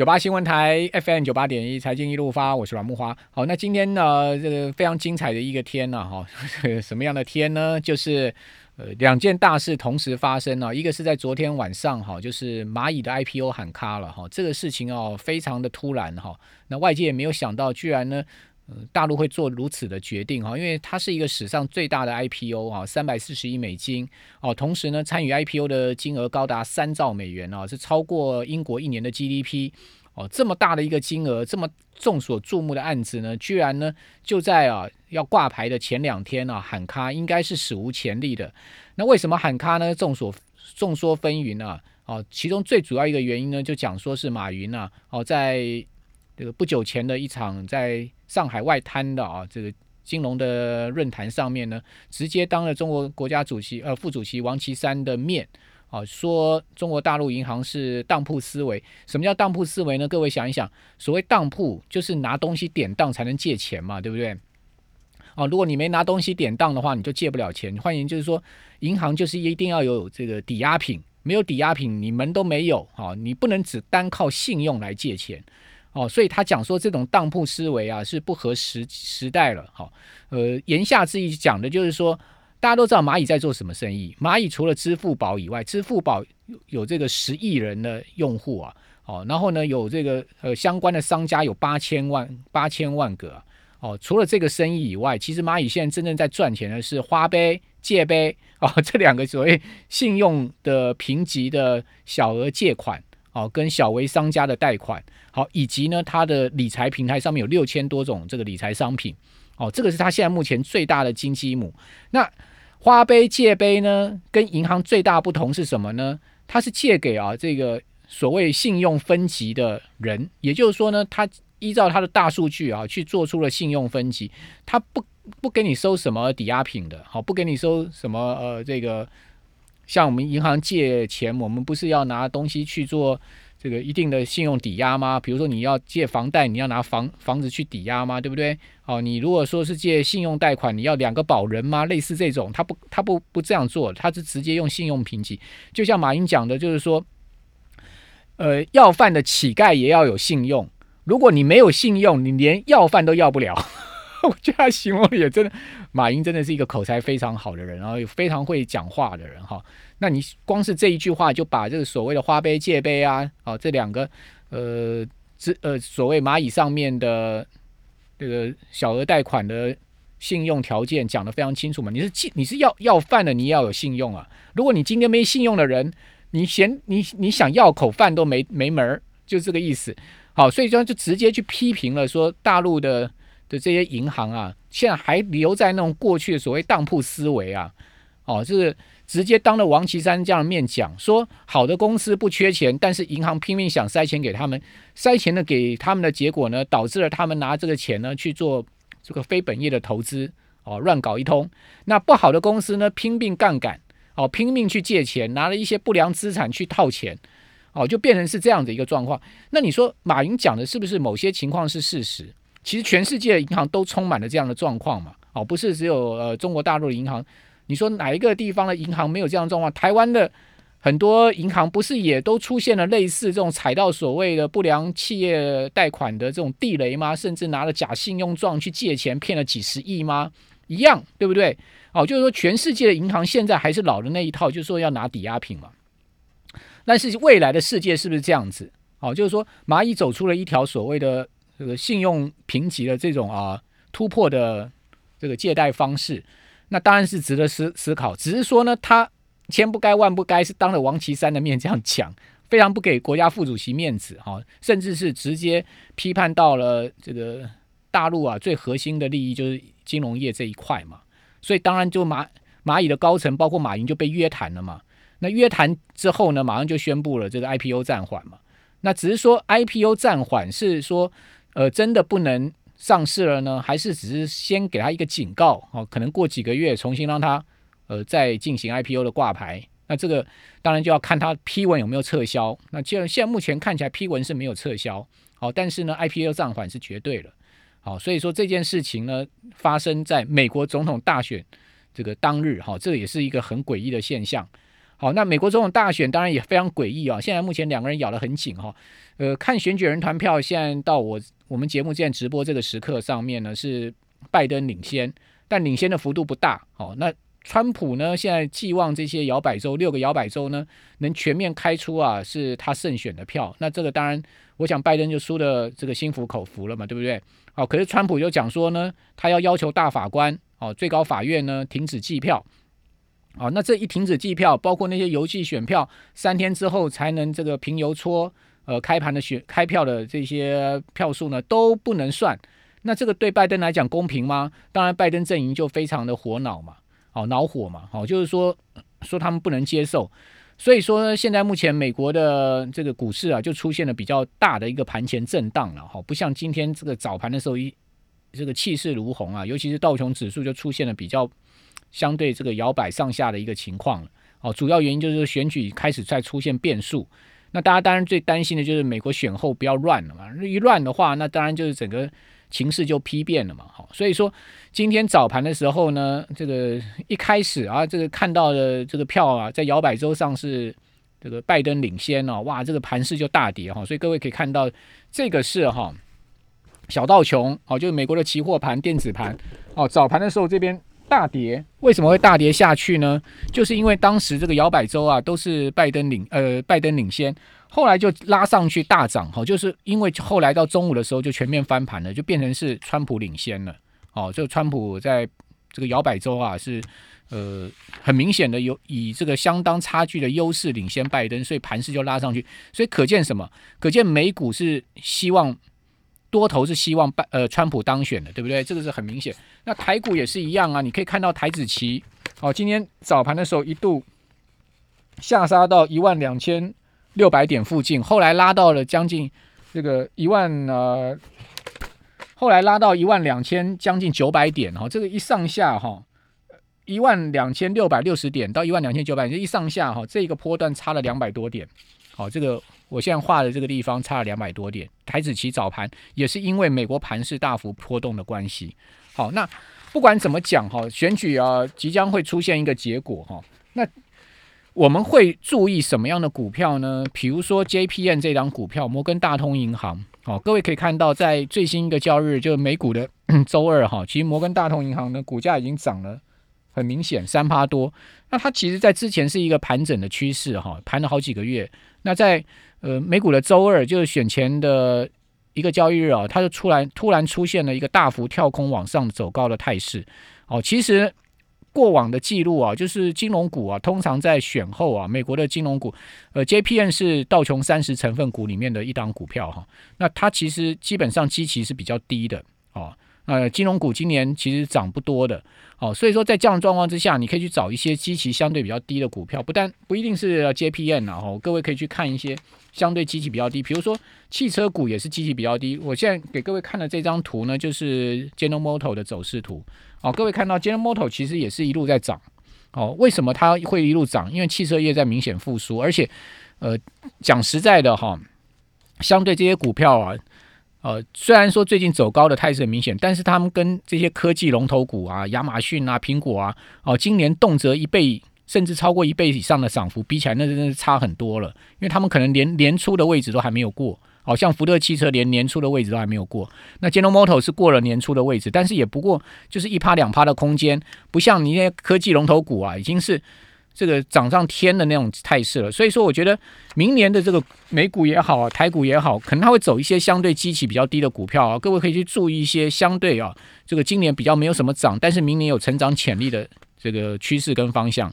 九八新闻台 FM 九八点一财经一路发，我是阮木花。好，那今天呢，这个非常精彩的一个天呢，哈，什么样的天呢？就是呃两件大事同时发生啊，一个是在昨天晚上哈，就是蚂蚁的 IPO 喊卡了哈，这个事情哦非常的突然哈，那外界也没有想到，居然呢。大陆会做如此的决定哈，因为它是一个史上最大的 IPO 啊，三百四十亿美金哦，同时呢，参与 IPO 的金额高达三兆美元啊，是超过英国一年的 GDP 哦，这么大的一个金额，这么众所注目的案子呢，居然呢就在啊要挂牌的前两天啊喊卡，应该是史无前例的。那为什么喊卡呢？众所众说纷纭啊，哦，其中最主要一个原因呢，就讲说是马云啊，哦，在这个不久前的一场在上海外滩的啊，这个金融的论坛上面呢，直接当了中国国家主席呃副主席王岐山的面啊，说中国大陆银行是当铺思维。什么叫当铺思维呢？各位想一想，所谓当铺就是拿东西典当才能借钱嘛，对不对？哦，如果你没拿东西典当的话，你就借不了钱。换言就是说，银行就是一定要有这个抵押品，没有抵押品你门都没有啊，你不能只单靠信用来借钱。哦，所以他讲说这种当铺思维啊是不合时时代了。好，呃，言下之意讲的就是说，大家都知道蚂蚁在做什么生意。蚂蚁除了支付宝以外，支付宝有这个十亿人的用户啊，哦，然后呢有这个呃相关的商家有八千万八千万个。哦，除了这个生意以外，其实蚂蚁现在真正在赚钱的是花呗、借呗哦这两个所谓信用的评级的小额借款。哦，跟小微商家的贷款，好，以及呢，它的理财平台上面有六千多种这个理财商品，哦，这个是它现在目前最大的金鸡母。那花呗借呗呢，跟银行最大不同是什么呢？它是借给啊这个所谓信用分级的人，也就是说呢，它依照它的大数据啊去做出了信用分级，它不不给你收什么抵押品的，好，不给你收什么呃这个。像我们银行借钱，我们不是要拿东西去做这个一定的信用抵押吗？比如说你要借房贷，你要拿房房子去抵押吗？对不对？哦，你如果说是借信用贷款，你要两个保人吗？类似这种，他不他不不这样做，他是直接用信用评级。就像马云讲的，就是说，呃，要饭的乞丐也要有信用，如果你没有信用，你连要饭都要不了。我觉得他形容也真的，马云真的是一个口才非常好的人，然后又非常会讲话的人哈。那你光是这一句话就把这个所谓的花呗借呗啊，哦这两个呃这呃所谓蚂蚁上面的这个小额贷款的信用条件讲得非常清楚嘛？你是你是要要饭的，你要有信用啊。如果你今天没信用的人，你嫌你你想要口饭都没没门儿，就这个意思。好，所以说就直接去批评了，说大陆的。的这些银行啊，现在还留在那种过去的所谓当铺思维啊，哦，是直接当着王岐山这样的面讲，说好的公司不缺钱，但是银行拼命想塞钱给他们，塞钱的给他们的结果呢，导致了他们拿这个钱呢去做这个非本业的投资，哦，乱搞一通。那不好的公司呢，拼命杠杆，哦，拼命去借钱，拿了一些不良资产去套钱，哦，就变成是这样的一个状况。那你说马云讲的是不是某些情况是事实？其实全世界的银行都充满了这样的状况嘛，哦，不是只有呃中国大陆的银行，你说哪一个地方的银行没有这样的状况？台湾的很多银行不是也都出现了类似这种踩到所谓的不良企业贷款的这种地雷吗？甚至拿了假信用状去借钱骗了几十亿吗？一样，对不对？哦，就是说全世界的银行现在还是老的那一套，就是说要拿抵押品嘛。但是未来的世界是不是这样子？哦，就是说蚂蚁走出了一条所谓的。这个信用评级的这种啊突破的这个借贷方式，那当然是值得思思考。只是说呢，他千不该万不该是当着王岐山的面这样讲，非常不给国家副主席面子哈，甚至是直接批判到了这个大陆啊最核心的利益就是金融业这一块嘛。所以当然就蚂蚂蚁的高层包括马云就被约谈了嘛。那约谈之后呢，马上就宣布了这个 IPO 暂缓嘛。那只是说 IPO 暂缓是说。呃，真的不能上市了呢？还是只是先给他一个警告？哦，可能过几个月重新让他呃再进行 IPO 的挂牌。那这个当然就要看他批文有没有撤销。那既然现在目前看起来批文是没有撤销，好，但是呢 IPO 暂缓是绝对了。好，所以说这件事情呢发生在美国总统大选这个当日，哈，这也是一个很诡异的现象。好，那美国总统大选当然也非常诡异啊，现在目前两个人咬得很紧哈。呃，看选举人团票，现在到我我们节目现在直播这个时刻上面呢，是拜登领先，但领先的幅度不大。好，那川普呢，现在寄望这些摇摆州六个摇摆州呢，能全面开出啊，是他胜选的票。那这个当然，我想拜登就输的这个心服口服了嘛，对不对？好，可是川普就讲说呢，他要要求大法官，哦，最高法院呢停止计票。好，那这一停止计票，包括那些邮寄选票，三天之后才能这个平邮戳。呃，开盘的选开票的这些票数呢都不能算，那这个对拜登来讲公平吗？当然，拜登阵营就非常的火恼嘛，哦，恼火嘛，好，就是说说他们不能接受，所以说现在目前美国的这个股市啊，就出现了比较大的一个盘前震荡了，哈，不像今天这个早盘的时候一这个气势如虹啊，尤其是道琼指数就出现了比较相对这个摇摆上下的一个情况了，哦，主要原因就是选举开始在出现变数。那大家当然最担心的就是美国选后不要乱了嘛，一乱的话，那当然就是整个情势就批变了嘛。好，所以说今天早盘的时候呢，这个一开始啊，这个看到的这个票啊，在摇摆州上是这个拜登领先哦，哇，这个盘势就大跌哈。所以各位可以看到，这个是哈小道琼哦，就是美国的期货盘、电子盘哦，早盘的时候这边。大跌为什么会大跌下去呢？就是因为当时这个摇摆州啊都是拜登领呃拜登领先，后来就拉上去大涨哈，就是因为后来到中午的时候就全面翻盘了，就变成是川普领先了哦，就川普在这个摇摆州啊是呃很明显的有以这个相当差距的优势领先拜登，所以盘势就拉上去，所以可见什么？可见美股是希望。多头是希望拜呃川普当选的，对不对？这个是很明显。那台股也是一样啊，你可以看到台子期哦，今天早盘的时候一度下杀到一万两千六百点附近，后来拉到了将近这个一万呃，后来拉到一万两千将近九百点哈，这个一上下哈，一万两千六百六十点到一万两千九百点，一上下哈，这个波段差了两百多点，好这个。我现在画的这个地方差了两百多点，台子期早盘也是因为美国盘势大幅波动的关系。好，那不管怎么讲哈，选举啊即将会出现一个结果哈，那我们会注意什么样的股票呢？比如说 JPN 这张股票，摩根大通银行。好，各位可以看到，在最新一个交易日，就是美股的 周二哈，其实摩根大通银行呢股价已经涨了，很明显三趴多。那它其实在之前是一个盘整的趋势哈，盘了好几个月。那在呃，美股的周二就是选前的一个交易日啊，它就出来突然出现了一个大幅跳空往上走高的态势。哦，其实过往的记录啊，就是金融股啊，通常在选后啊，美国的金融股，呃，JPN 是道琼三十成分股里面的一档股票哈。那它其实基本上基期是比较低的哦。呃，金融股今年其实涨不多的。哦，所以说在这样的状况之下，你可以去找一些基期相对比较低的股票，不但不一定是 JPN 啊，哦，各位可以去看一些相对基期比较低，比如说汽车股也是基期比较低。我现在给各位看的这张图呢，就是 General Motor 的走势图。哦，各位看到 General Motor 其实也是一路在涨。哦，为什么它会一路涨？因为汽车业在明显复苏，而且，呃，讲实在的哈，相对这些股票啊。呃，虽然说最近走高的态势很明显，但是他们跟这些科技龙头股啊，亚马逊啊、苹果啊，哦，今年动辄一倍甚至超过一倍以上的涨幅，比起来那真的是差很多了。因为他们可能连年初的位置都还没有过，好像福特汽车连年初的位置都还没有过。那 General motor 是过了年初的位置，但是也不过就是一趴两趴的空间，不像你那些科技龙头股啊，已经是。这个涨上天的那种态势了，所以说我觉得明年的这个美股也好，台股也好，可能它会走一些相对基期比较低的股票啊。各位可以去注意一些相对啊，这个今年比较没有什么涨，但是明年有成长潜力的这个趋势跟方向